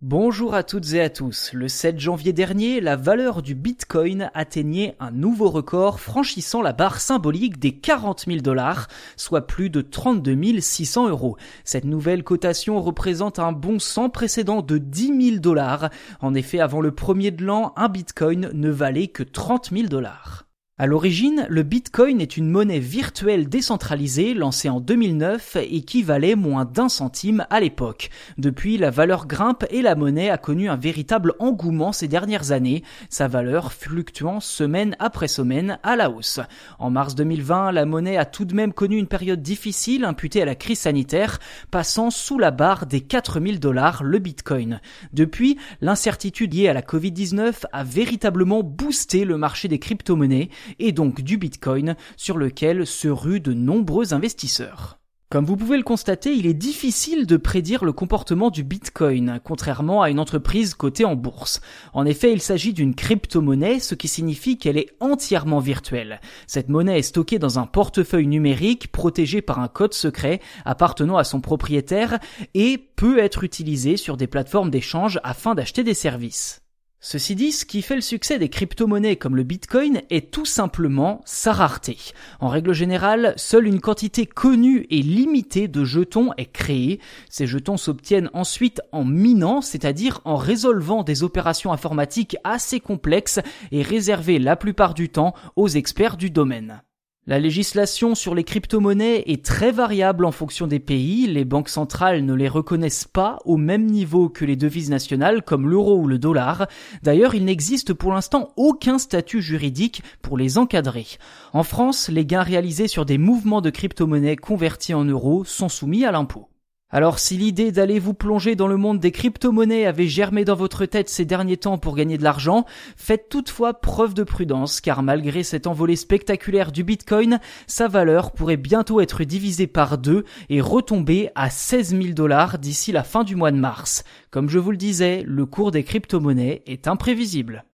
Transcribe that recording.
Bonjour à toutes et à tous. Le 7 janvier dernier, la valeur du Bitcoin atteignait un nouveau record franchissant la barre symbolique des 40 000 dollars, soit plus de 32 600 euros. Cette nouvelle cotation représente un bond sans précédent de 10 000 dollars. En effet, avant le premier de l'an, un Bitcoin ne valait que 30 000 dollars. À l'origine, le Bitcoin est une monnaie virtuelle décentralisée lancée en 2009 et qui valait moins d'un centime à l'époque. Depuis, la valeur grimpe et la monnaie a connu un véritable engouement ces dernières années, sa valeur fluctuant semaine après semaine à la hausse. En mars 2020, la monnaie a tout de même connu une période difficile imputée à la crise sanitaire, passant sous la barre des 4000 dollars le Bitcoin. Depuis, l'incertitude liée à la Covid-19 a véritablement boosté le marché des crypto-monnaies et donc du Bitcoin sur lequel se ruent de nombreux investisseurs. Comme vous pouvez le constater, il est difficile de prédire le comportement du Bitcoin, contrairement à une entreprise cotée en bourse. En effet, il s'agit d'une crypto-monnaie, ce qui signifie qu'elle est entièrement virtuelle. Cette monnaie est stockée dans un portefeuille numérique protégé par un code secret appartenant à son propriétaire et peut être utilisée sur des plateformes d'échange afin d'acheter des services. Ceci dit, ce qui fait le succès des crypto-monnaies comme le Bitcoin est tout simplement sa rareté. En règle générale, seule une quantité connue et limitée de jetons est créée. Ces jetons s'obtiennent ensuite en minant, c'est-à-dire en résolvant des opérations informatiques assez complexes et réservées la plupart du temps aux experts du domaine. La législation sur les crypto-monnaies est très variable en fonction des pays. Les banques centrales ne les reconnaissent pas au même niveau que les devises nationales comme l'euro ou le dollar. D'ailleurs, il n'existe pour l'instant aucun statut juridique pour les encadrer. En France, les gains réalisés sur des mouvements de crypto-monnaies convertis en euros sont soumis à l'impôt. Alors si l'idée d'aller vous plonger dans le monde des crypto-monnaies avait germé dans votre tête ces derniers temps pour gagner de l'argent, faites toutefois preuve de prudence car malgré cette envolée spectaculaire du Bitcoin, sa valeur pourrait bientôt être divisée par deux et retomber à 16 000 dollars d'ici la fin du mois de mars. Comme je vous le disais, le cours des crypto-monnaies est imprévisible.